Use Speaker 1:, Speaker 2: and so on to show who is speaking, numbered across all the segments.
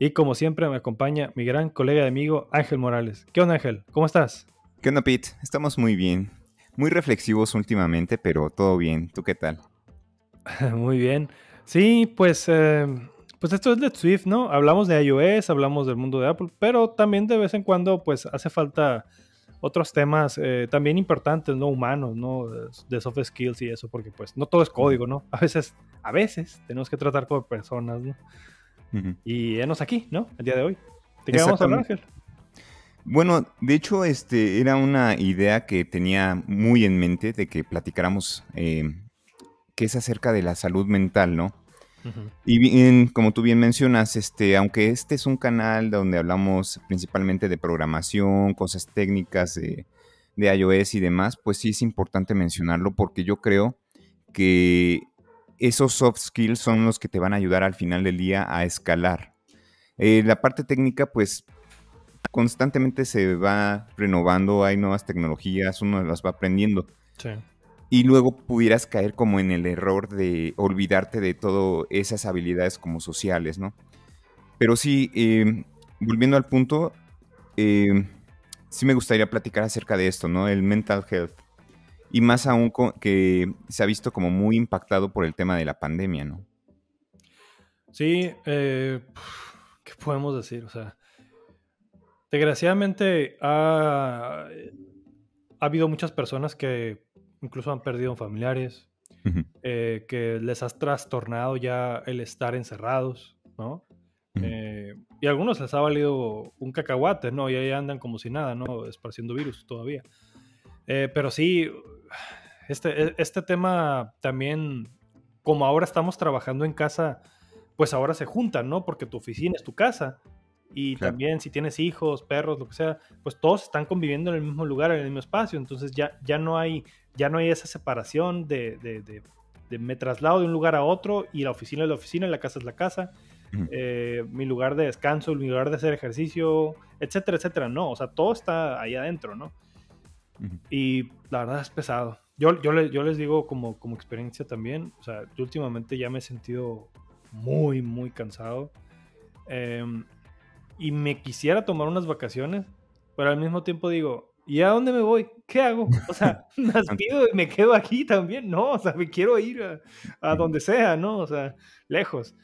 Speaker 1: Y como siempre me acompaña mi gran colega y amigo Ángel Morales. ¿Qué onda Ángel? ¿Cómo estás?
Speaker 2: ¿Qué onda Pete? Estamos muy bien. Muy reflexivos últimamente, pero todo bien. ¿Tú qué tal?
Speaker 1: muy bien. Sí, pues, eh, pues esto es Let's Swift, ¿no? Hablamos de iOS, hablamos del mundo de Apple, pero también de vez en cuando pues hace falta otros temas eh, también importantes, ¿no? Humanos, ¿no? De soft skills y eso, porque pues no todo es código, ¿no? A veces, a veces tenemos que tratar con personas, ¿no? Y enos aquí, ¿no? El día de hoy. ¿De qué vamos a hablar, Ángel?
Speaker 2: Bueno, de hecho, este era una idea que tenía muy en mente de que platicáramos, eh, que es acerca de la salud mental, ¿no? Y bien, como tú bien mencionas, este, aunque este es un canal donde hablamos principalmente de programación, cosas técnicas de, de iOS y demás, pues sí es importante mencionarlo porque yo creo que esos soft skills son los que te van a ayudar al final del día a escalar. Eh, la parte técnica, pues constantemente se va renovando, hay nuevas tecnologías, uno las va aprendiendo. Sí. Y luego pudieras caer como en el error de olvidarte de todas esas habilidades como sociales, ¿no? Pero sí, eh, volviendo al punto, eh, sí me gustaría platicar acerca de esto, ¿no? El mental health. Y más aún que se ha visto como muy impactado por el tema de la pandemia, ¿no?
Speaker 1: Sí, eh, ¿qué podemos decir? O sea, desgraciadamente ha, ha habido muchas personas que incluso han perdido familiares, eh, que les has trastornado ya el estar encerrados, ¿no? Eh, y a algunos les ha valido un cacahuate, ¿no? Y ahí andan como si nada, ¿no? Esparciendo virus todavía. Eh, pero sí, este, e, este tema también, como ahora estamos trabajando en casa, pues ahora se juntan, ¿no? Porque tu oficina es tu casa. Y también si tienes hijos, perros, lo que sea, pues todos están conviviendo en el mismo lugar, en el mismo espacio. Entonces ya, ya, no, hay, ya no hay esa separación de, de, de, me traslado de un lugar a otro y la oficina es la oficina y la casa es la casa. Eh, mi lugar de descanso, mi lugar de hacer ejercicio, etcétera, etcétera. No, o sea, todo está ahí adentro, ¿no? Y la verdad es pesado. Yo, yo, yo les digo como, como experiencia también, o sea, yo últimamente ya me he sentido muy, muy cansado. Em, y me quisiera tomar unas vacaciones, pero al mismo tiempo digo, ¿y a dónde me voy? ¿Qué hago? O sea, las pido y me quedo aquí también, no, o sea, me quiero ir a, a donde sea, ¿no? O sea, lejos.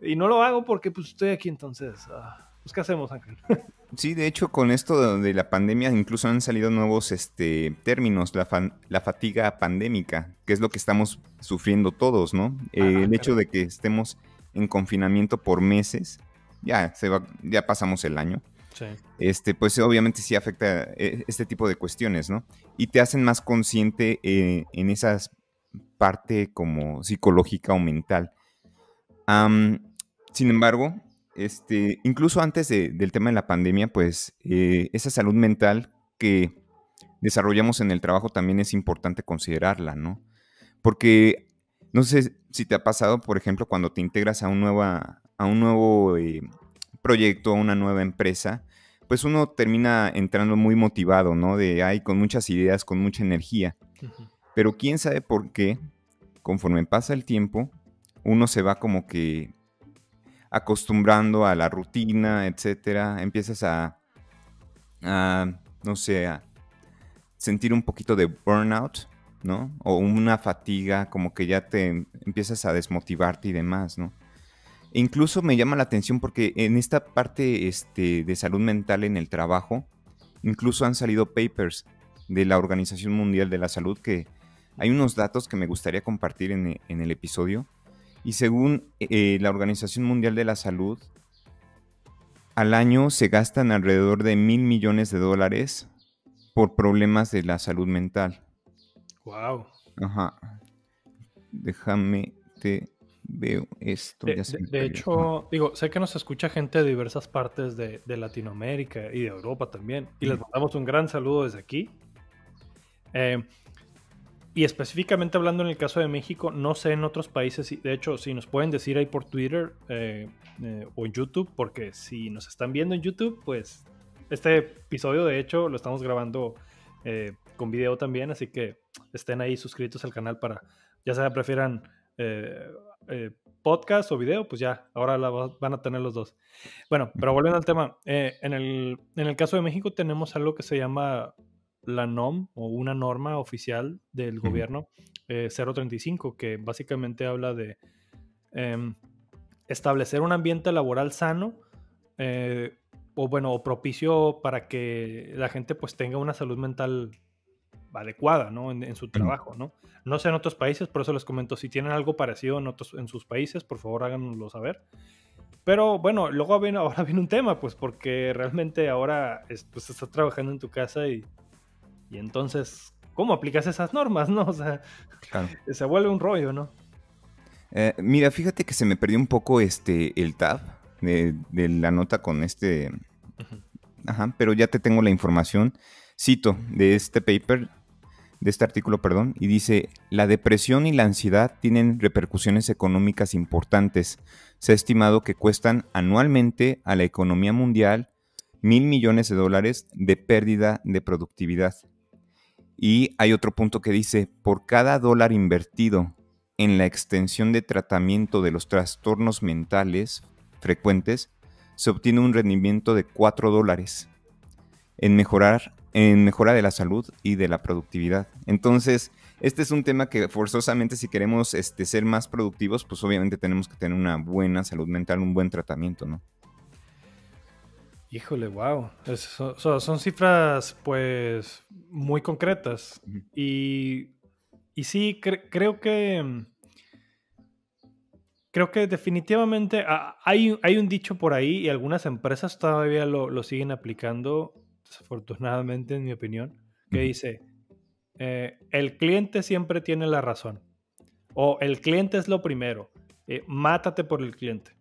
Speaker 1: Y no lo hago porque pues estoy aquí entonces. Ah, pues, ¿qué hacemos, Ángel?
Speaker 2: Sí, de hecho, con esto de la pandemia incluso han salido nuevos este, términos, la, la fatiga pandémica, que es lo que estamos sufriendo todos, ¿no? el hecho de que estemos en confinamiento por meses, ya, se va, ya pasamos el año. Sí. Este, pues obviamente sí afecta eh, este tipo de cuestiones, ¿no? Y te hacen más consciente eh, en esa parte como psicológica o mental. sin embargo, este, incluso antes del tema de la pandemia, pues eh, esa salud mental que desarrollamos en el trabajo también es importante considerarla, ¿no? Porque no sé si te ha pasado, por ejemplo, cuando te integras a un, nueva, a un nuevo eh, proyecto, a una nueva empresa, pues uno termina entrando muy motivado, ¿no? De ahí con muchas ideas, con mucha energía. Pero quién sabe por qué, conforme pasa el tiempo, uno se va como que acostumbrando a la rutina, etcétera, empiezas a, no sé, sentir un poquito de burnout, ¿no? O una fatiga, como que ya te empiezas a desmotivarte y demás, ¿no? E incluso me llama la atención porque en esta parte este, de salud mental en el trabajo, incluso han salido papers de la Organización Mundial de la Salud que hay unos datos que me gustaría compartir en el episodio y según eh, la Organización Mundial de la Salud, al año se gastan alrededor de mil millones de dólares por problemas de la salud mental.
Speaker 1: Wow.
Speaker 2: Ajá. Déjame te veo esto.
Speaker 1: De, hecho, digo, sé que nos escucha gente de diversas partes de, Latinoamérica y de Europa también. Y les mandamos un gran saludo desde aquí. Eh, y específicamente hablando en el caso de México, no sé en otros países, de hecho, si nos pueden decir ahí por Twitter eh, eh, o en YouTube, porque si nos están viendo en YouTube, pues este episodio de hecho lo estamos grabando eh, con video también, así que estén ahí suscritos al canal para, ya sea prefieran podcast o video, pues ya, ahora la van a tener los dos. Bueno, pero volviendo al tema, en, el, en el caso de México tenemos algo que se llama la NOM o una norma oficial del gobierno 035, eh, que básicamente habla de em, establecer un ambiente laboral sano eh, o bueno, propicio para que la gente pues tenga una salud mental adecuada, ¿no? En, su trabajo, ¿no? No sé en otros países, por eso les comento, si tienen algo parecido en, otros, en sus países, por favor háganoslo saber. Pero bueno, luego viene, ahora viene un tema, pues porque realmente ahora pues, estás trabajando en tu casa y y entonces, ¿cómo aplicas esas normas, no? O sea, se vuelve un rollo, ¿no?
Speaker 2: Eh, mira, fíjate que se me perdió un poco este el tab de, la nota con este. Ajá, pero ya te tengo la información. Cito de este paper, de este artículo, perdón, y dice: La depresión y la ansiedad tienen repercusiones económicas importantes. Se ha estimado que cuestan anualmente a la economía mundial mil millones de dólares de pérdida de productividad. Y hay otro punto que dice, por cada dólar invertido en la extensión de tratamiento de los trastornos mentales frecuentes, se obtiene un rendimiento de 4 dólares en mejorar en mejora de la salud y de la productividad. Entonces, este es un tema que forzosamente si queremos este, ser más productivos, pues obviamente tenemos que tener una buena salud mental, un buen tratamiento, ¿no?
Speaker 1: Híjole, wow. son cifras pues muy concretas. y, y, sí, creo que... Creo que definitivamente hay, hay, un dicho por ahí y algunas empresas todavía lo, siguen aplicando, desafortunadamente en mi opinión, que dice, eh, el cliente siempre tiene la razón. O el cliente es lo primero. Eh, mátate por el cliente.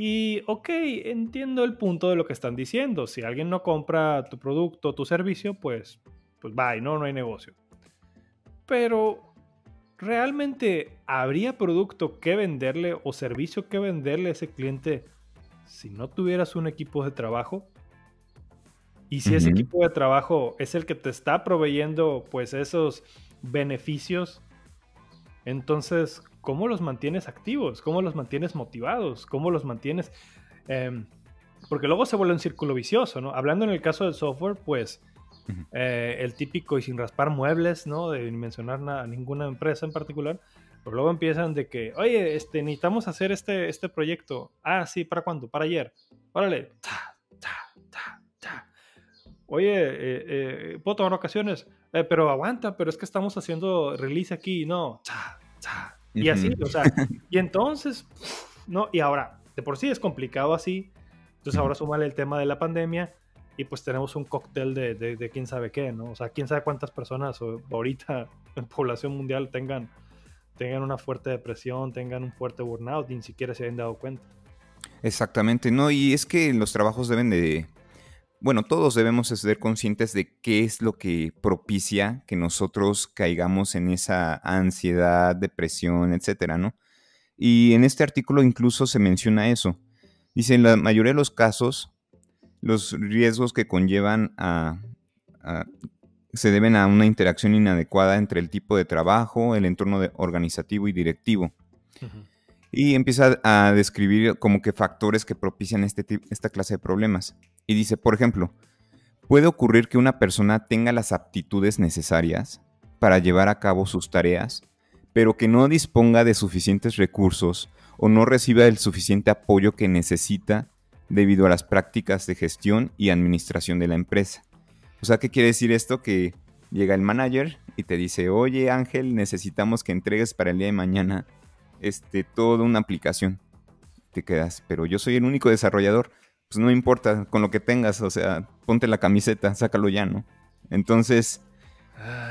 Speaker 1: Y, ok, entiendo el punto de lo que están diciendo. Si alguien no compra tu producto, tu servicio, pues, pues bye, no, no hay negocio. Pero, ¿realmente habría producto que venderle o servicio que venderle a ese cliente si no tuvieras un equipo de trabajo? Y si ese equipo de trabajo es el que te está proveyendo, pues, esos beneficios, entonces, ¿cómo los mantienes activos? ¿Cómo los mantienes motivados? ¿Cómo los mantienes? Em, porque luego se vuelve un círculo vicioso, ¿no? Hablando en el caso del software, pues eh, el típico y sin raspar muebles, ¿no? De mencionar a ninguna empresa en particular, pero luego empiezan de que, oye, este, necesitamos hacer este, este proyecto. Ah, sí, ¿para cuándo? Para ayer. Órale. Oye, eh, eh, ¿puedo tomar vacaciones? pero aguanta, pero es que estamos haciendo release aquí. No. Y así, o sea, y entonces, no, y ahora, de por sí es complicado así, entonces ahora súmale el tema de la pandemia y pues tenemos un cóctel de, de, quién sabe qué, ¿no? O sea, quién sabe cuántas personas ahorita en población mundial tengan, tengan una fuerte depresión, tengan un fuerte burnout y ni siquiera se hayan dado cuenta.
Speaker 2: Exactamente, ¿no? Y es que los trabajos deben de, bueno, todos debemos ser conscientes de qué es lo que propicia que nosotros caigamos en esa ansiedad, depresión, etcétera, ¿no? Y en este artículo incluso se menciona eso. Dice, en la mayoría de los casos, los riesgos que conllevan a, se deben a una interacción inadecuada entre el tipo de trabajo, el entorno organizativo y directivo. Y empieza a describir como que factores que propician este, esta clase de problemas. Y dice, por ejemplo, puede ocurrir que una persona tenga las aptitudes necesarias para llevar a cabo sus tareas, pero que no disponga de suficientes recursos o no reciba el suficiente apoyo que necesita debido a las prácticas de gestión y administración de la empresa. O sea, ¿qué quiere decir esto? Que llega el manager y te dice, oye Ángel, necesitamos que entregues para el día de mañana este, toda una aplicación. Te quedas, pero yo soy el único desarrollador. Pues no importa, con lo que tengas, o sea, ponte la camiseta, sácalo ya, ¿no? Entonces,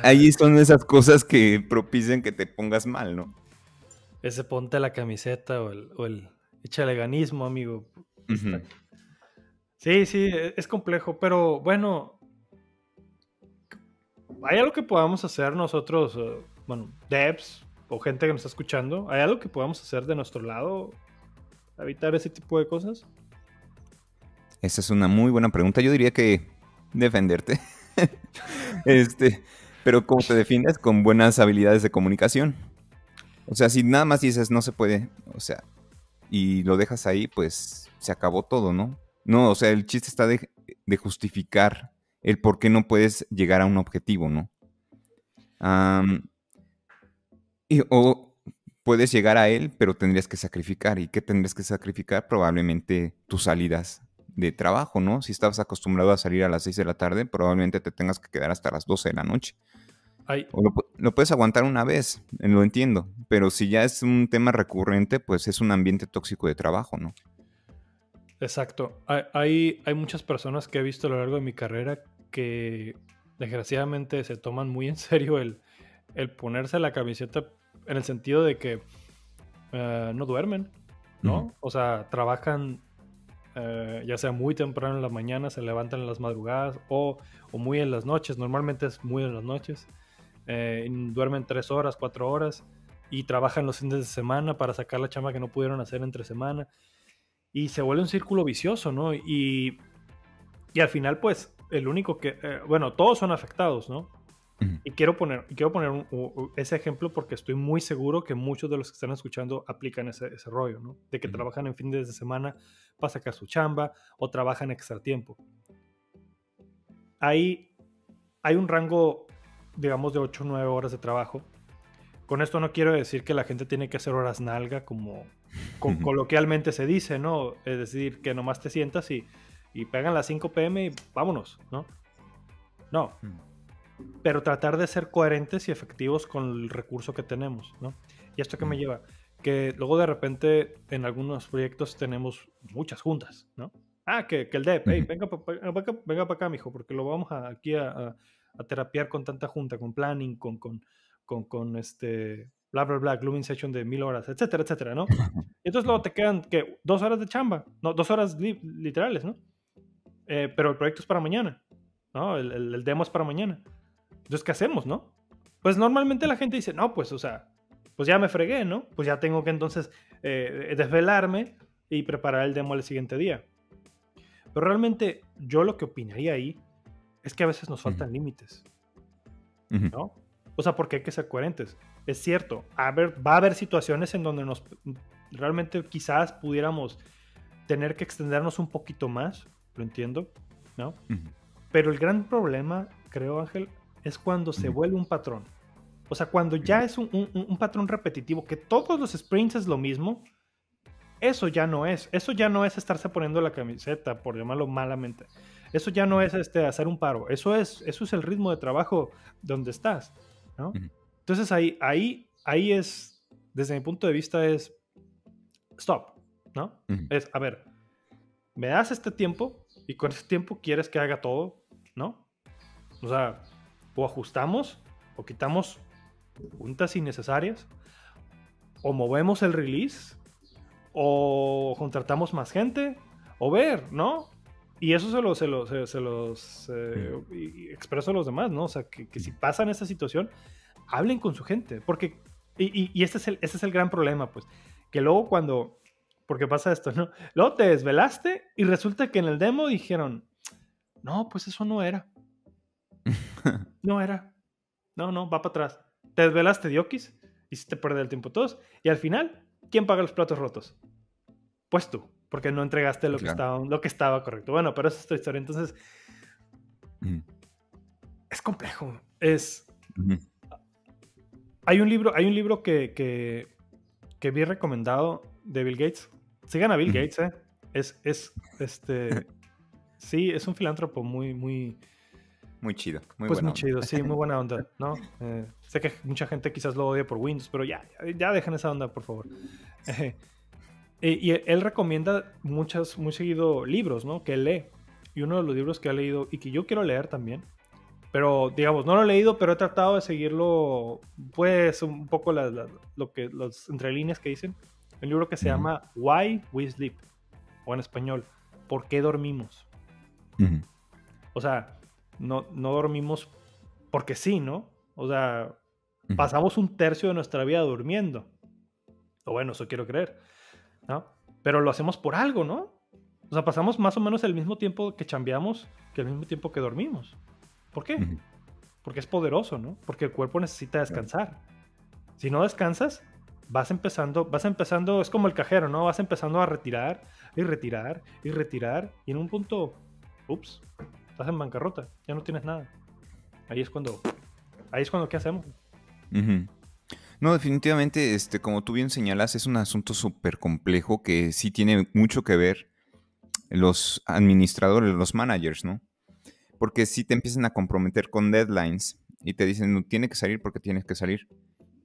Speaker 2: ahí son esas cosas que propician que te pongas mal, ¿no?
Speaker 1: ese ponte la camiseta o el, o el echaleganismo, amigo. Sí, sí, e, es complejo, pero bueno, ¿hay algo que podamos hacer nosotros, bueno, devs o gente que nos está escuchando? ¿Hay algo que podamos hacer de nuestro lado? ¿Evitar ese tipo de cosas?
Speaker 2: Esa es una muy buena pregunta. Yo diría que defenderte. este, pero ¿cómo te defiendes? Con buenas habilidades de comunicación. O sea, si nada más dices no se puede, o sea, y lo dejas ahí, pues se acabó todo, ¿no? No, o sea, el chiste está de, justificar el por qué no puedes llegar a un objetivo, ¿no? O puedes llegar a él, pero tendrías que sacrificar. ¿Y qué tendrías que sacrificar? Probablemente tus salidas de trabajo, ¿no? Si estabas acostumbrado a salir a las 6 de la tarde, probablemente te tengas que quedar hasta las 12 de la noche. O lo, puedes aguantar una vez, eh, lo entiendo, pero si ya es un tema recurrente, pues es un ambiente tóxico de trabajo, ¿no?
Speaker 1: Exacto. Hay, hay muchas personas que he visto a lo largo de mi carrera que desgraciadamente se toman muy en serio el, el ponerse la camiseta en el sentido de que eh, no duermen, ¿no? O sea, trabajan eh, ya sea muy temprano en la mañana, se levantan en las madrugadas o, muy en las noches, normalmente es muy en las noches, eh, duermen tres horas, cuatro horas y trabajan los fines de semana para sacar la chamba que no pudieron hacer entre semana y se vuelve un círculo vicioso, ¿no? Y, y al final pues el único que, eh, bueno, todos son afectados, ¿no? Y quiero poner, quiero poner ese ejemplo porque estoy muy seguro que muchos de los que están escuchando aplican ese, ese rollo, ¿no? De que trabajan en fines de semana para sacar su chamba o trabajan extra tiempo. Ahí hay un rango, digamos, de 8 o 9 horas de trabajo. Con esto no quiero decir que la gente tiene que hacer horas nalga, como coloquialmente se dice, ¿no? Es decir, que nomás te sientas y, y pegan las 5 pm y vámonos, ¿no? No pero tratar de ser coherentes y efectivos con el recurso que tenemos, ¿no? ¿Y esto que me lleva? Que luego de repente en algunos proyectos tenemos muchas juntas, ¿no? Ah, que, el DEP, hey, venga, venga, venga para acá, mijo, porque lo vamos aquí a, a, terapiar con tanta junta, con planning, con, con, con, con este, bla, bla, bla, glooming session de mil horas, etcétera, etcétera, ¿no? Y entonces luego te quedan, que Dos horas de chamba, no, dos horas literales, ¿no? Eh, pero el proyecto es para mañana, ¿no? El, el, el demo es para mañana. Entonces, ¿qué hacemos, no? Pues normalmente la gente dice, no, pues, o sea, pues ya me fregué, ¿no? Pues ya tengo que entonces eh, desvelarme y preparar el demo al siguiente día. Pero realmente yo lo que opinaría ahí es que a veces nos faltan límites, ¿no? O sea, porque hay que ser coherentes. Es cierto, a ver, va a haber situaciones en donde nos realmente quizás pudiéramos tener que extendernos un poquito más, lo entiendo, ¿no? Pero el gran problema, creo, Ángel, es cuando se vuelve un patrón. O sea, cuando ya es un, patrón repetitivo, que todos los sprints es lo mismo, eso ya no es. Eso ya no es estarse poniendo la camiseta, por llamarlo malamente. Eso ya no es este, hacer un paro. Eso es, eso es el ritmo de trabajo donde estás. ¿no? Entonces ahí, ahí, ahí es, desde mi punto de vista, es stop. ¿no? Es, a ver, me das este tiempo y con ese tiempo quieres que haga todo, ¿no? O sea, o ajustamos o quitamos juntas innecesarias o movemos el release o contratamos más gente o ver, ¿no? Y eso se, lo, se, lo, se, los eh, expreso a los demás, ¿no? O sea, que, si pasan esta situación, hablen con su gente, porque, y, y, este, es el, este es el gran problema, pues, que luego cuando, porque pasa esto, ¿no? Luego te desvelaste y resulta que en el demo dijeron, no, pues eso no era. no era. No, no, va para atrás. Te desvelaste, Diokis, hiciste perder el tiempo todos. Y al final, ¿quién paga los platos rotos? Pues tú, porque no entregaste lo, que, estaba, lo que estaba correcto. Bueno, pero esa es tu historia. Entonces, es complejo. Es. Hay un libro, hay un libro que, que, vi recomendado de Bill Gates. Sigan a Bill Gates, ¿eh? Es, es, este. sí, es un filántropo muy, muy
Speaker 2: muy chido.
Speaker 1: Muy pues muy chido, sí, muy buena onda, ¿no? Eh, sé que mucha gente quizás lo odia por Windows, pero ya, ya dejen esa onda, por favor. y él recomienda muchas, muy seguido libros, ¿no? Que él lee. Y uno de los libros que ha leído y que yo quiero leer también pero, digamos, no lo he leído, pero he tratado de seguirlo, pues, un poco lo que, los entre líneas que dicen. Un libro que se llama Why We Sleep, o en español, ¿Por qué dormimos? O sea, no, no dormimos porque sí, ¿no? O sea, pasamos un tercio de nuestra vida durmiendo. O bueno, eso quiero creer, ¿no? Pero lo hacemos por algo, ¿no? O sea, pasamos más o menos el mismo tiempo que chambeamos que el mismo tiempo que dormimos. ¿Por qué? Porque es poderoso, ¿no? Porque el cuerpo necesita descansar. Si no descansas, vas empezando, vas empezando, es como el cajero, ¿no? Vas empezando a retirar y retirar y retirar y en un punto, ups, estás en bancarrota, ya no tienes nada. Ahí es cuando, ahí es cuando, ¿qué hacemos?
Speaker 2: No, definitivamente, este, como tú bien señalas, es un asunto súper complejo que sí tiene mucho que ver los administradores, los managers, ¿no? Porque si te empiezan a comprometer con deadlines y te dicen, no, tiene que salir porque tienes que salir.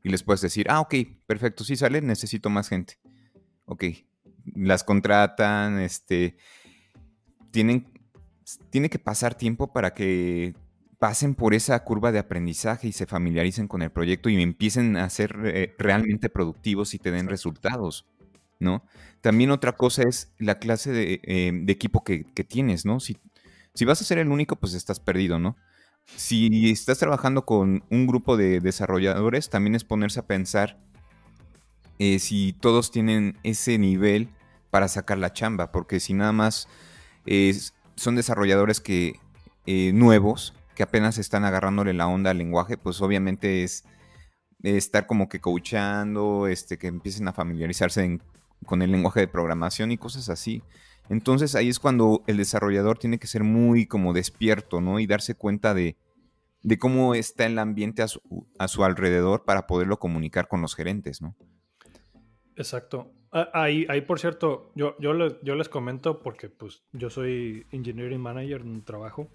Speaker 2: Y les puedes decir, ah, ok, perfecto, sí sale, necesito más gente. Ok, las contratan, este, tienen, tiene que pasar tiempo para que pasen por esa curva de aprendizaje y se familiaricen con el proyecto y empiecen a ser eh, realmente productivos y te den resultados, ¿no? También otra cosa es la clase de, eh, equipo que, tienes, ¿no? Si, si vas a ser el único, pues estás perdido, ¿no? Si estás trabajando con un grupo de desarrolladores, también es ponerse a pensar eh, si todos tienen ese nivel para sacar la chamba, porque si nada más son desarrolladores que nuevos, que apenas están agarrándole la onda al lenguaje, pues obviamente es estar como que coachando, este, que empiecen a familiarizarse con el lenguaje de programación y cosas así. Entonces ahí es cuando el desarrollador tiene que ser muy como despierto, ¿no? Y darse cuenta de, cómo está el ambiente a su, alrededor para poderlo comunicar con los gerentes, ¿no?
Speaker 1: Exacto. Ah, ahí, ahí por cierto, yo, yo, les, yo les comento porque pues yo soy engineering manager en un trabajo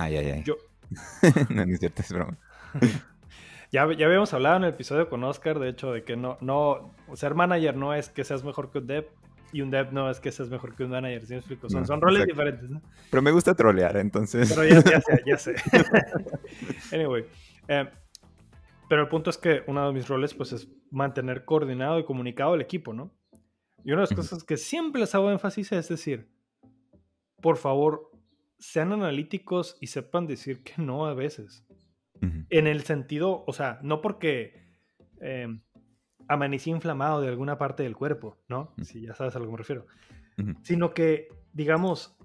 Speaker 2: Ay, ay, ay.
Speaker 1: Yo...
Speaker 2: no, es cierto, es broma.
Speaker 1: ya, ya habíamos hablado en el episodio con Oscar, de hecho, de que no, no, ser manager no es que seas mejor que un dev, y un dev no es que seas mejor que un manager, ¿sí me explico? Son, son roles diferentes, ¿no?
Speaker 2: Pero me gusta trolear, entonces.
Speaker 1: Pero ya, ya sé, ya sé. anyway. Eh, pero el punto es que uno de mis roles, pues, es mantener coordinado y comunicado el equipo, ¿no? Y una de las cosas que siempre les hago énfasis es decir, por favor, sean analíticos y sepan decir que no a veces. En el sentido, o sea, no porque eh, amanecí inflamado de alguna parte del cuerpo, ¿no? Si ya sabes a lo que me refiero. Sino que, digamos,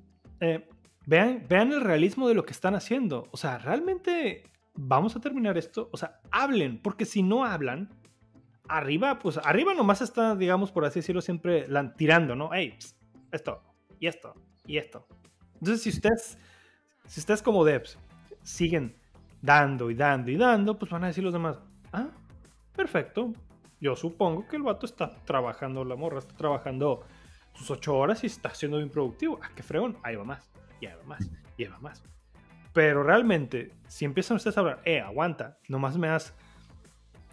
Speaker 1: eh, vean, vean el realismo de lo que están haciendo. O sea, realmente vamos a terminar esto. O sea, hablen, porque si no hablan, arriba, pues arriba nomás está, digamos, por así decirlo, siempre tirando, ¿no? Hey, esto, y esto, y esto. Entonces, si ustedes, si ustedes como devs siguen dando y dando y dando, pues van a decir los demás, ah, perfecto. Yo supongo que el vato está trabajando, la morra está trabajando sus ocho horas y está siendo bien productivo. Ah, qué fregón. Ahí va más, y ahí va más, y ahí va más. Pero realmente, si empiezan ustedes a hablar, eh, aguanta, nomás me das,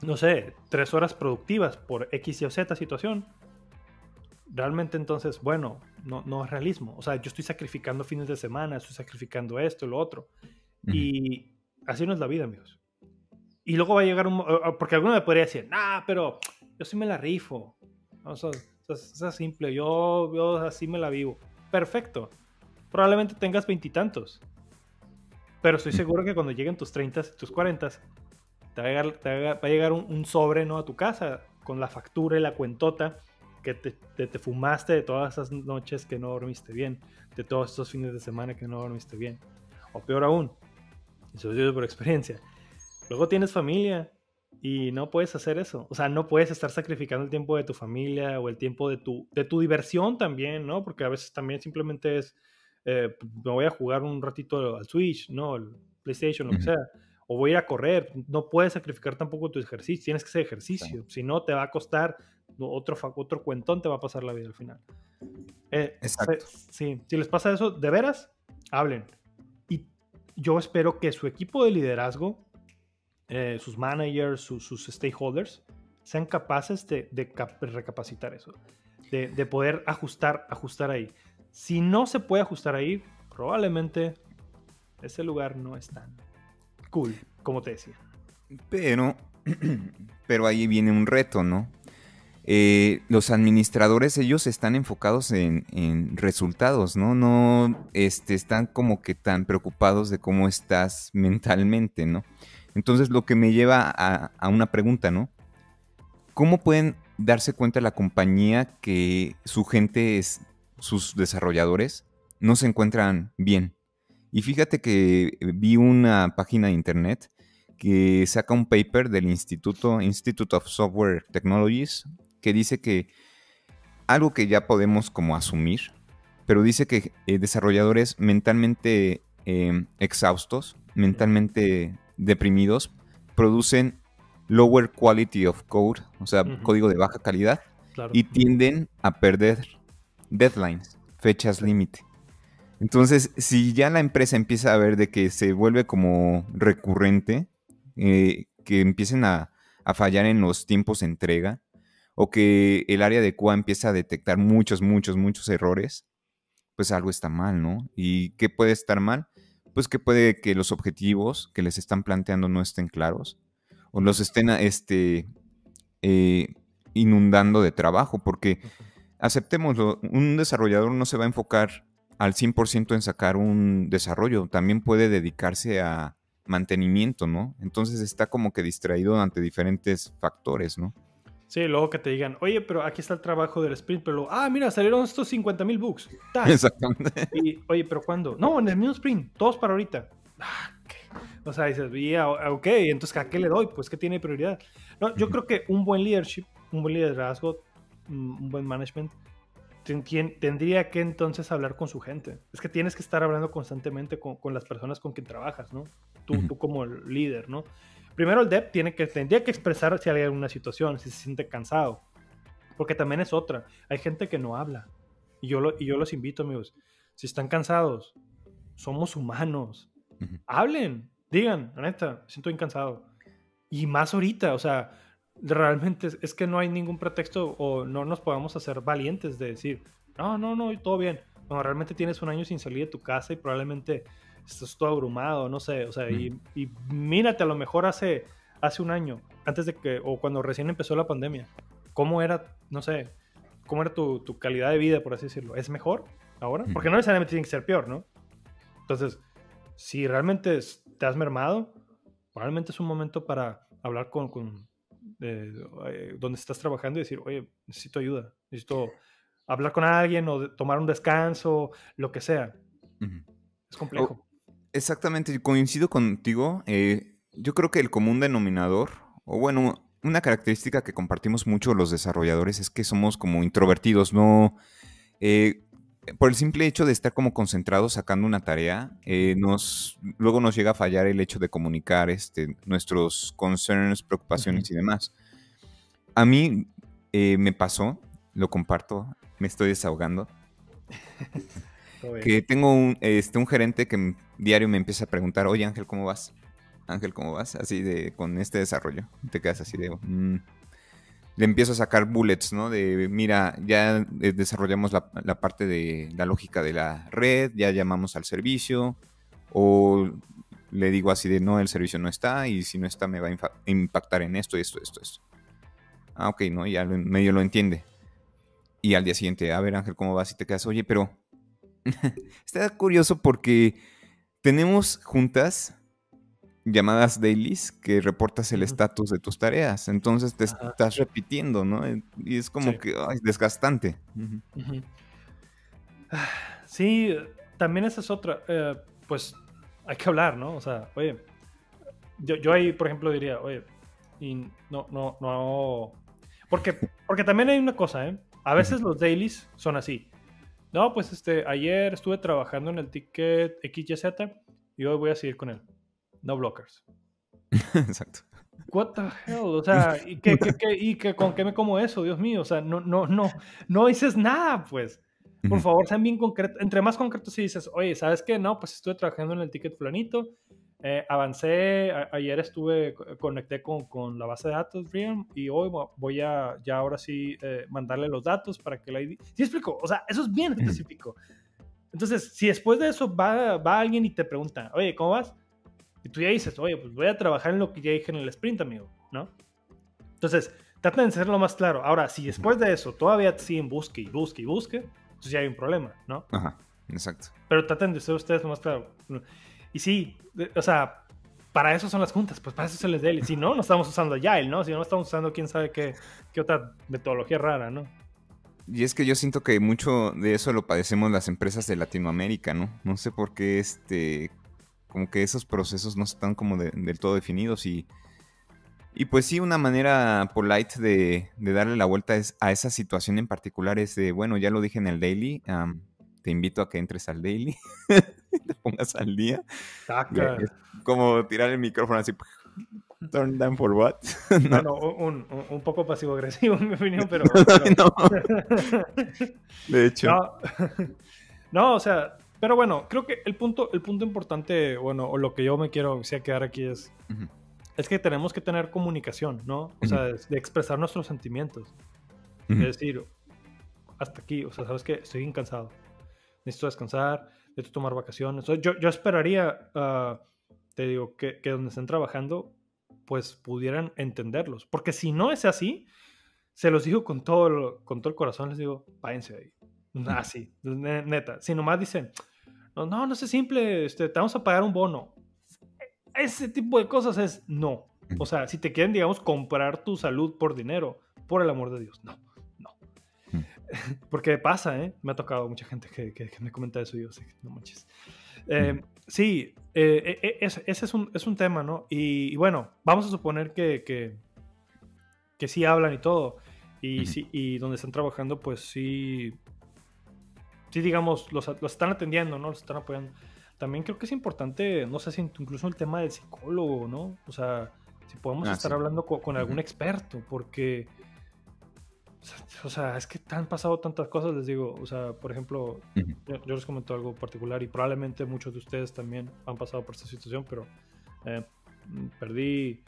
Speaker 1: no sé, tres horas productivas por X y Z situación, realmente entonces, bueno, no, no es realismo. O sea, yo estoy sacrificando fines de semana, estoy sacrificando esto y lo otro. Y así no es la vida, amigos. Y luego va a llegar un... Porque alguno me podría decir, nah, pero yo sí me la rifo. O sea, es simple, yo, yo así me la vivo. Perfecto. Probablemente tengas veintitantos. Pero estoy seguro que cuando lleguen tus 30 tus 40 te va a llegar, te va a llegar un, un, sobre ¿no? a tu casa con la factura y la cuentota que te, fumaste de todas esas noches que no dormiste bien, de todos esos fines de semana que no dormiste bien. O peor aún, eso lo digo por experiencia. Luego tienes familia y no puedes hacer eso. O sea, no puedes estar sacrificando el tiempo de tu familia o el tiempo de tu, de tu diversión también, ¿no? Porque a veces también simplemente es, eh, me voy a jugar un ratito al Switch, ¿no? El PlayStation, lo que sea o voy a ir a correr. No puedes sacrificar tampoco tu ejercicio, tienes que hacer ejercicio. Si no, te va a costar otro, otro cuentón, te va a pasar la vida al final. Eh, Exacto. Sí, si les pasa eso, de veras, hablen. Y yo espero que su equipo de liderazgo, eh, sus managers, sus stakeholders, sean capaces de, recapacitar eso, de, de, poder ajustar, ajustar ahí. Si no se puede ajustar ahí, probablemente ese lugar no es tan cool, como te decía.
Speaker 2: Pero, pero ahí viene un reto, ¿no? Eh, los administradores, ellos están enfocados en, resultados, ¿no? No este, están como que tan preocupados de cómo estás mentalmente, ¿no? Entonces, lo que me lleva a, a una pregunta, ¿no? ¿Cómo pueden darse cuenta la compañía que su gente, es, sus desarrolladores, no se encuentran bien? Y fíjate que vi una página de internet que saca un paper del Instituto Institute of Software Technologies que dice que algo que ya podemos como asumir, pero dice que eh, desarrolladores mentalmente em, exhaustos, mentalmente deprimidos, producen lower quality of code, o sea, código de baja calidad, y tienden a perder deadlines, fechas límite. Entonces, si ya la empresa empieza a ver de que se vuelve como recurrente, eh, que empiecen a, a, fallar en los tiempos de entrega, o que el área de QA empieza a detectar muchos, muchos, muchos errores, pues algo está mal, ¿no? ¿Y qué puede estar mal? Pues que puede que los objetivos que les están planteando no estén claros o los estén este, eh, inundando de trabajo, porque aceptémoslo, un desarrollador no se va a enfocar al 100% en sacar un desarrollo, también puede dedicarse a mantenimiento, ¿no? Entonces está como que distraído ante diferentes factores, ¿no?
Speaker 1: Sí, luego que te digan, oye, pero aquí está el trabajo del sprint, pero ah, mira, salieron estos 50 mil bugs.
Speaker 2: Exactamente.
Speaker 1: Y, oye, pero ¿cuándo? No, en el mismo sprint, todos para ahorita. Ah, o sea, dices, ok, entonces ¿a qué le doy? Pues que tiene prioridad. No, yo creo que un buen leadership, un buen liderazgo, mm, un buen management, tendría que entonces hablar con su gente. Es que tienes que estar hablando constantemente con, con las personas con quien trabajas, ¿no? Tú, tú como líder, ¿no? Primero el dev tiene que, tendría que expresar si hay alguna situación, si se siente cansado. Porque también es otra. Hay gente que no habla. Y yo, lo, y yo los invito, amigos. Si están cansados, somos humanos. Hablen, digan, neta, siento incansado. Y más ahorita, o sea, realmente es, que no hay ningún pretexto o no nos podamos hacer valientes de decir, no, no, no, todo bien. Cuando realmente tienes un año sin salir de tu casa y probablemente estás todo abrumado, no sé, o sea, y, mírate a lo mejor hace, hace un año, antes de que, o cuando recién empezó la pandemia, ¿cómo era, no sé, cómo era tu, tu calidad de vida, por así decirlo? ¿Es mejor ahora? Porque no necesariamente tiene que ser peor, ¿no? Entonces, si realmente te has mermado, probablemente es un momento para hablar con, con eh, donde estás trabajando y decir, oye, necesito ayuda, necesito hablar con alguien o tomar un descanso, lo que sea. Es complejo.
Speaker 2: Exactamente, coincido contigo. Eh, yo creo que el común denominador, o bueno, una característica que compartimos mucho los desarrolladores es que somos como introvertidos, no... Eh, por el simple hecho de estar como concentrados sacando una tarea, eh, nos, luego nos llega a fallar el hecho de comunicar este, nuestros concerns, preocupaciones y demás. A mí me pasó, lo comparto, me estoy desahogando. que tengo un, este, un gerente que diario me empieza a preguntar, oye Ángel, ¿cómo vas? Ángel, ¿cómo vas? Así de, con este desarrollo. Te quedas así de... Mm". Le empiezo a sacar bullets, ¿no? De, mira, ya desarrollamos la, parte de la lógica de la red, ya llamamos al servicio, o le digo así de, no, el servicio no está, y si no está me va a impactar en esto, esto, esto, esto. Ah, ok, ¿no? Ya medio lo entiende. Y al día siguiente, a ver Ángel, ¿cómo vas? Y te quedas, oye, pero Está curioso porque tenemos juntas llamadas dailies que reportas el estatus de tus tareas. Entonces te estás repitiendo, ¿no? Y es como que es desgastante.
Speaker 1: Sí, también esa es otra. Eh, pues hay que hablar, ¿no? O sea, oye, yo, yo, ahí, por ejemplo, diría, oye, y no, no, no. Porque, porque también hay una cosa, ¿eh? A veces los dailies son así. No, pues este, ayer estuve trabajando en el ticket XYZ y hoy voy a seguir con él. No blockers.
Speaker 2: Exacto.
Speaker 1: What the hell? O sea, ¿y, qué, ¿y con qué me como eso? Dios mío, o sea, no, no, no, no dices nada, pues. Por favor, sean bien concretos. Entre más concretos si dices, oye, ¿sabes qué? No, pues estuve trabajando en el ticket planito eh, avancé, ayer estuve, conecté con, con, la base de datos Realm y hoy voy a ya ahora sí eh, mandarle los datos para que la ID... ¿Sí explico? O sea, eso es bien específico. Entonces, si después de eso va, va alguien y te pregunta, oye, ¿cómo vas? Y tú ya dices, oye, pues voy a trabajar en lo que ya dije en el sprint, amigo, ¿no? Entonces, traten de hacerlo más claro. Ahora, si después de eso todavía siguen busque y busque y busque, entonces ya hay un problema, ¿no?
Speaker 2: Ajá, exacto.
Speaker 1: Pero traten de ser ustedes lo más claro. Y sí, o sea, para eso son las juntas, pues para eso se les dé. Si no, no estamos usando Agile, ¿no? Si no, estamos usando quién sabe qué, qué otra metodología rara, ¿no?
Speaker 2: Y es que yo siento que mucho de eso lo padecemos las empresas de Latinoamérica, ¿no? No sé por qué este, como que esos procesos no están como del todo definidos y, y pues sí, una manera polite de, darle la vuelta a esa situación en particular es de, bueno, ya lo dije en el daily, te invito a que entres al daily, te pongas al día. como tirar el micrófono así, Turn down for what?
Speaker 1: no, no, un, un, poco pasivo-agresivo en mi opinión, pero...
Speaker 2: De hecho.
Speaker 1: No. o sea, pero bueno, creo que el punto, el punto importante, bueno, o lo que yo me quiero quedar aquí es, es que tenemos que tener comunicación, ¿no? O sea, de expresar nuestros sentimientos. Es decir, hasta aquí, o sea, sabes que estoy cansado, necesito descansar, necesito tomar vacaciones. Yo, yo esperaría, ah, te digo, que, que donde estén trabajando pues pudieran entenderlos. Porque si no es así, se los digo con todo el, con todo el corazón, les digo, váyanse ahí. Así, neta. Si nomás dicen, no, no, no es simple, este, te vamos a pagar un bono. Ese tipo de cosas es no. O sea, si te quieren, digamos, comprar tu salud por dinero, por el amor de Dios, no, no. Porque pasa, ¿eh? Me ha tocado mucha gente que, que, me comenta eso y yo, sí, no manches. Eh, sí, eh, eh, ese es un, es un, tema, ¿no? Y, bueno, vamos a suponer que, que, que, sí hablan y todo. Y, sí, y donde están trabajando, pues sí, sí digamos, los, los, están atendiendo, ¿no? Los están apoyando. También creo que es importante, no sé si incluso el tema del psicólogo, ¿no? O sea, si podemos ah, estar hablando con, algún experto, porque o sea, es que han pasado tantas cosas, les digo. O sea, por ejemplo, yo, les comento algo particular y probablemente muchos de ustedes también han pasado por esta situación, pero eh, perdí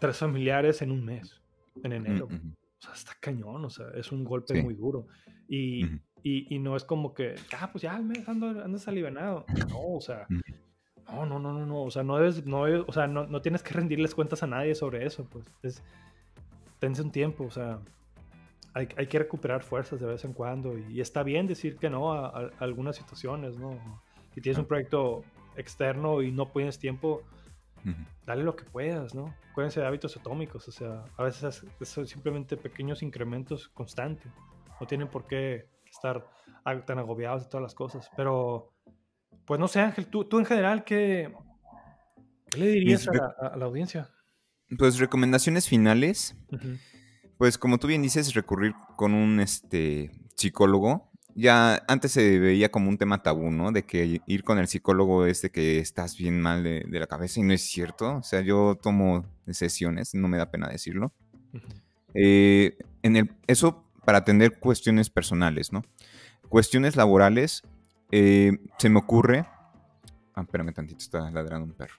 Speaker 1: tres familiares en un mes, en enero. O sea, está cañón, o sea, es un golpe muy duro. Y, y, y, no es como que, ah, pues ya al mes ando, andas alivianado. No, o sea, no, no, no, no, no. O sea, no debes, no o sea, no, no, tienes que rendirles cuentas a nadie sobre eso, pues. Es, tense un tiempo, o sea, hay, que recuperar fuerzas de vez en cuando y, está bien decir que no a, algunas situaciones, ¿no? Si tienes un proyecto externo y no tienes tiempo, dale lo que puedas, ¿no? Acuérdense de hábitos atómicos, o sea, a veces son simplemente pequeños incrementos constantes, no tienen por qué estar tan agobiados de todas las cosas, pero pues no sé Ángel, tú, tú en general, ¿qué, le dirías a, la audiencia?
Speaker 2: Pues recomendaciones finales. Pues como tú bien dices, recurrir con un este, psicólogo. Ya antes se veía como un tema tabú, ¿no? De que ir con el psicólogo es de que estás bien mal de, la cabeza y no es cierto. O sea, yo tomo sesiones, no me da pena decirlo. Eh, en el, eso para atender cuestiones personales, ¿no? Cuestiones laborales, eh, se me ocurre... Ah, espérame tantito, está ladrando un perro.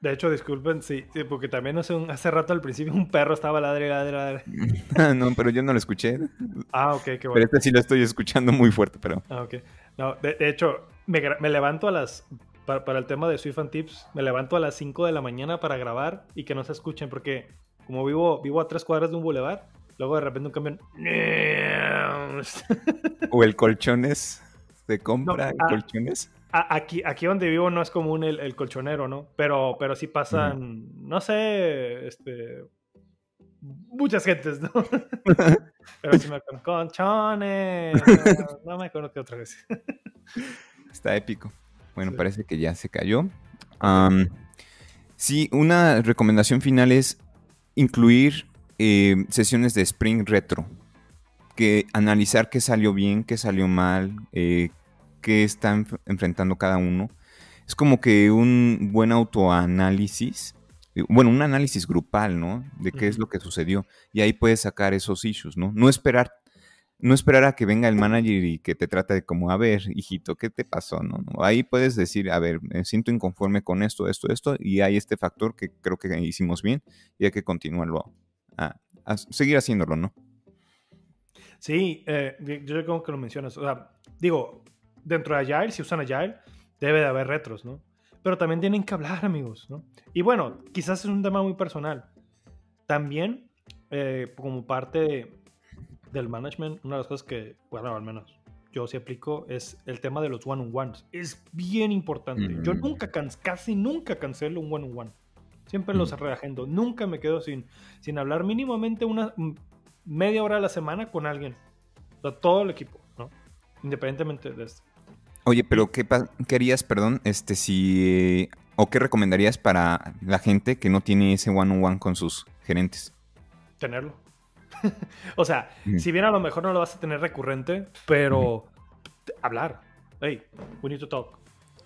Speaker 1: De hecho, disculpen, sí, porque también hace, un, hace rato al principio un perro estaba ladre, ladre, ladre.
Speaker 2: no, pero yo no lo escuché.
Speaker 1: Ah, ok, qué bueno.
Speaker 2: Pero este sí lo estoy escuchando muy fuerte, pero...
Speaker 1: Ah, ok. No, de, hecho, me, me, levanto a las... Para, el tema de Swift and Tips, me levanto a las 5 de la mañana para grabar y que no se escuchen, porque como vivo, vivo a tres cuadras de un bulevar, luego de repente un camión...
Speaker 2: o el colchones se compra, ah, colchones
Speaker 1: aquí, aquí donde vivo no es común el, colchonero, ¿no? Pero, pero sí pasan, no sé, este, muchas gentes, ¿no? pero sí me acuerdo, colchones, no, me que otra vez.
Speaker 2: Está épico. Bueno, parece que ya se cayó. sí, una recomendación final es incluir eh, sesiones de Spring Retro. Que analizar qué salió bien, qué salió mal, eh, qué están enfrentando cada uno. Es como que un buen autoanálisis, eh, bueno, un análisis grupal, ¿no? De qué es lo que sucedió. Y ahí puedes sacar esos issues, ¿no? No esperar, no esperar a que venga el manager y que te trate de como, a ver, hijito, ¿qué te pasó? No, Ahí puedes decir, a ver, me siento inconforme con esto, esto, esto, y hay este factor que creo que hicimos bien y hay que continuarlo, a, seguir haciéndolo, ¿no?
Speaker 1: Sí, eh, yo creo que lo mencionas. O sea, digo, dentro de Agile, si usan Agile, debe de haber retros, ¿no? Pero también tienen que hablar, amigos, ¿no? Y bueno, quizás es un tema muy personal. También, eh, como parte del management, una de las cosas que, bueno, al menos yo sí aplico es el tema de los one-on-ones. Es bien importante. Yo nunca, casi nunca cancelo un one-on-one. Siempre los reagendo. Nunca me quedo sin, sin hablar mínimamente una media hora a la semana con alguien. todo el equipo, ¿no? Independientemente de esto.
Speaker 2: Oye, pero ¿qué querías, perdón, este, si, o qué recomendarías para la gente que no tiene ese one-on-one con sus gerentes?
Speaker 1: Tenerlo. o sea, si bien a lo mejor no lo vas a tener recurrente, pero hablar. Hey, we need to talk.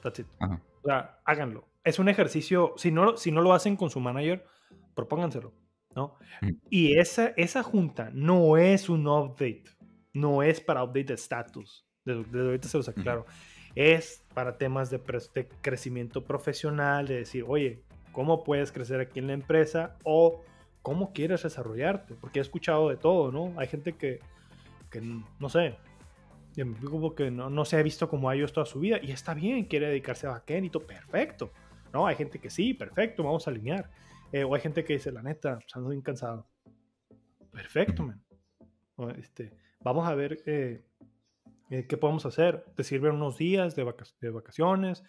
Speaker 1: That's it. O sea, háganlo. Es un ejercicio, si no, si no lo hacen con su manager, propónganselo, ¿no? Y esa, esa junta no es un update, no es para update de status, de, de ahorita se los aclaro. Es para temas de, de crecimiento profesional, de decir, oye, ¿cómo puedes crecer aquí en la empresa? O cómo quieres desarrollarte, porque he escuchado de todo, ¿no? Hay gente que, que no sé, como que no, no, se ha visto como a ellos toda su vida y está bien, quiere dedicarse a backend y todo, perfecto, ¿no? Hay gente que sí, perfecto, vamos a alinear. Eh, o hay gente que dice, la neta, pues, ando bien cansado. Perfecto, man. Este, vamos a ver eh, eh, qué podemos hacer. Te sirven unos días de, vacaciones.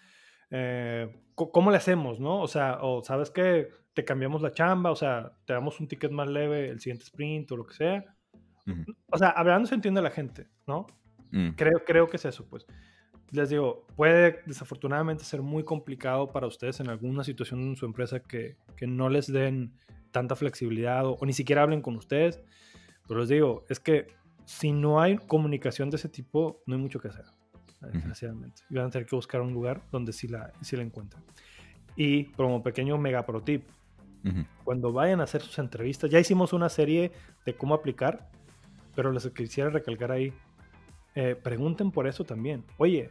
Speaker 1: ¿Cómo le hacemos, no? O sea, o sabes que te cambiamos la chamba, o sea, te damos un ticket más leve el siguiente sprint o lo que sea. O sea, hablando se entiende la gente, ¿no? Mm. Creo, creo que es eso, pues. Les digo, puede desafortunadamente ser muy complicado para ustedes en alguna situación en su empresa que, que no les den tanta flexibilidad o, ni siquiera hablen con ustedes. Pero les digo, es que si no hay comunicación de ese tipo, no hay mucho que hacer, desgraciadamente. Y van a tener que buscar un lugar donde sí la, sí la encuentren. Y como pequeño mega pro tip, cuando vayan a hacer sus entrevistas, ya hicimos una serie de cómo aplicar, pero les quisiera recalcar ahí, eh, pregunten por eso también. Oye,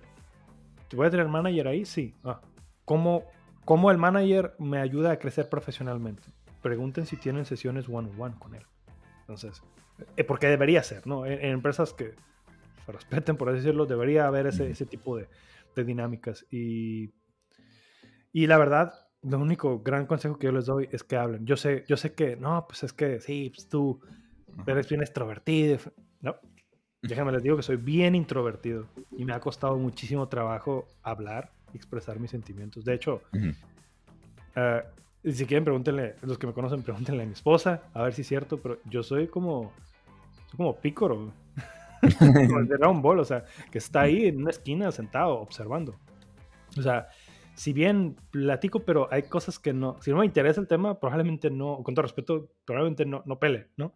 Speaker 1: ¿te voy a tener manager ahí? Sí. Ah, ¿cómo, ¿Cómo el manager me ayuda a crecer profesionalmente? Pregunten si tienen sesiones one-on-one con él. Entonces, eh, porque debería ser, ¿no? En, empresas que se respeten, por así decirlo, debería haber ese, ese tipo de, de dinámicas. Y, y la verdad, lo único gran consejo que yo les doy es que hablen. Yo sé, yo sé que, no, pues es que sí, pues tú eres bien extrovertido. No, déjame les digo que soy bien introvertido y me ha costado muchísimo trabajo hablar y expresar mis sentimientos. De hecho, uh, si quieren pregúntenle, los que me conocen, pregúntenle a mi esposa, a ver si es cierto, pero yo soy como, soy como pícoro, como el de Dragon Ball, o sea, que está ahí en una esquina sentado, observando. O sea, si bien platico, pero hay cosas que no, si no me interesa el tema, probablemente no, con todo respeto, probablemente no, no pele, ¿no?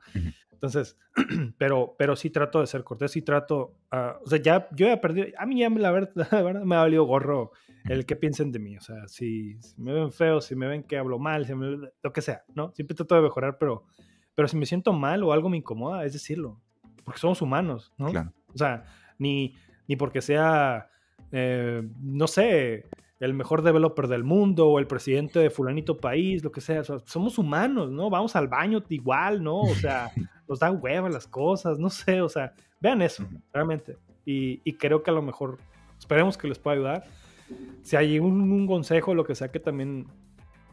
Speaker 1: Entonces, pero, pero sí trato de ser cortés, sí trato, uh, o sea, ya, yo he perdido, a mí ya la verdad, la verdad me ha valido gorro el que piensen de mí, o sea, si, me ven feo, si me ven que hablo mal, si lo que sea, ¿no? Siempre trato de mejorar, pero, pero si me siento mal o algo me incomoda, es decirlo, porque somos humanos, ¿no? Claro. O sea, ni, ni porque sea, eh, no sé, el mejor developer del mundo o el presidente de fulanito país, lo que sea. somos humanos, ¿no? Vamos al baño igual, ¿no? O sea, nos da hueva las cosas, no sé, o sea, vean eso, realmente. Y, creo que a lo mejor, esperemos que les pueda ayudar. Si hay un, consejo, lo que sea que también,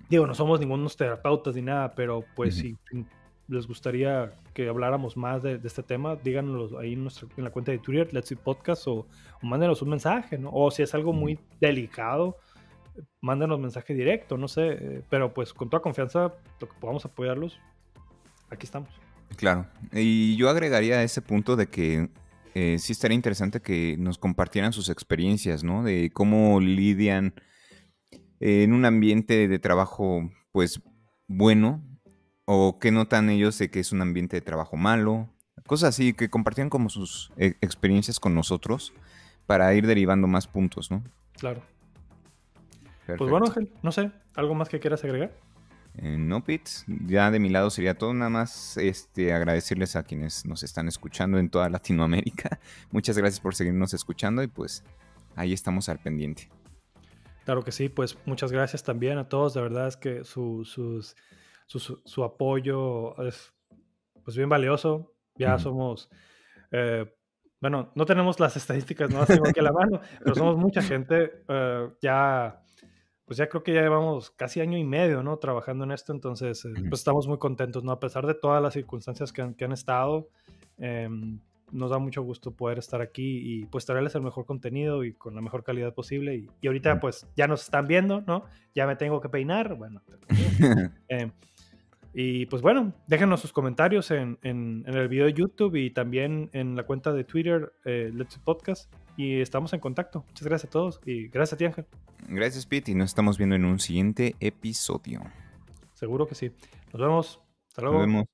Speaker 1: digo, no somos ningunos terapeutas ni nada, pero pues si les gustaría que habláramos más de, este tema, díganos ahí en, en, la cuenta de Twitter, Let's See Podcast, o, o, mándenos un mensaje, ¿no? O si es algo muy delicado, mándenos mensaje directo, no sé, eh, pero pues con toda confianza, lo que podamos apoyarlos, aquí estamos.
Speaker 2: Claro, y yo agregaría a ese punto de que eh, sí estaría interesante que nos compartieran sus experiencias, ¿no? De cómo lidian en un ambiente de trabajo, pues, bueno, o qué notan ellos de que es un ambiente de trabajo malo, cosas así, que compartieran como sus eh, experiencias con nosotros para ir derivando más puntos, ¿no?
Speaker 1: Claro. Pues bueno, Ángel, no sé, ¿algo más que quieras agregar?
Speaker 2: Eh, no, Pits, ya de mi lado sería todo, nada más este, agradecerles a quienes nos están escuchando en toda Latinoamérica. Muchas gracias por seguirnos escuchando y pues ahí estamos al pendiente.
Speaker 1: Claro que sí, pues muchas gracias también a todos, de verdad es que su, sus su, apoyo es pues bien valioso. Ya somos, eh, bueno, no tenemos las estadísticas, no las tengo aquí a la mano, pero somos mucha gente, eh, ya, pues ya creo que ya llevamos casi año y medio, ¿no? Trabajando en esto, entonces, eh, pues estamos muy contentos, ¿no? A pesar de todas las circunstancias que han, que han estado, em, nos da mucho gusto poder estar aquí y pues traerles el mejor contenido y con la mejor calidad posible. Y, y ahorita pues ya nos están viendo, ¿no? Ya me tengo que peinar, bueno. y pues bueno, déjenos sus comentarios en, en, el video de YouTube y también en la cuenta de Twitter, eh, Let's Podcast. Y estamos en contacto. Muchas gracias a todos y gracias a ti, Ángel.
Speaker 2: Gracias, Pete. Y nos estamos viendo en un siguiente episodio.
Speaker 1: Seguro que sí. Nos vemos. Hasta luego.
Speaker 2: Nos vemos.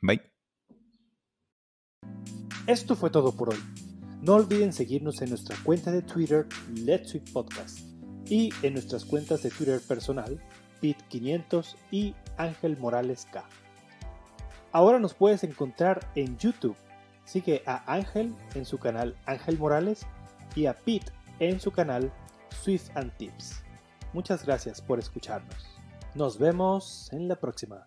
Speaker 2: Bye.
Speaker 3: Esto fue todo por hoy. No olviden seguirnos en nuestra cuenta de Twitter, Let's Podcast, y en nuestras cuentas de Twitter personal, Pit500 y Ángel Morales K. Ahora nos puedes encontrar en YouTube. Sigue a Ángel en su canal Ángel Morales y a Pit en su canal Swift and Tips. Muchas gracias por escucharnos. Nos vemos en la próxima.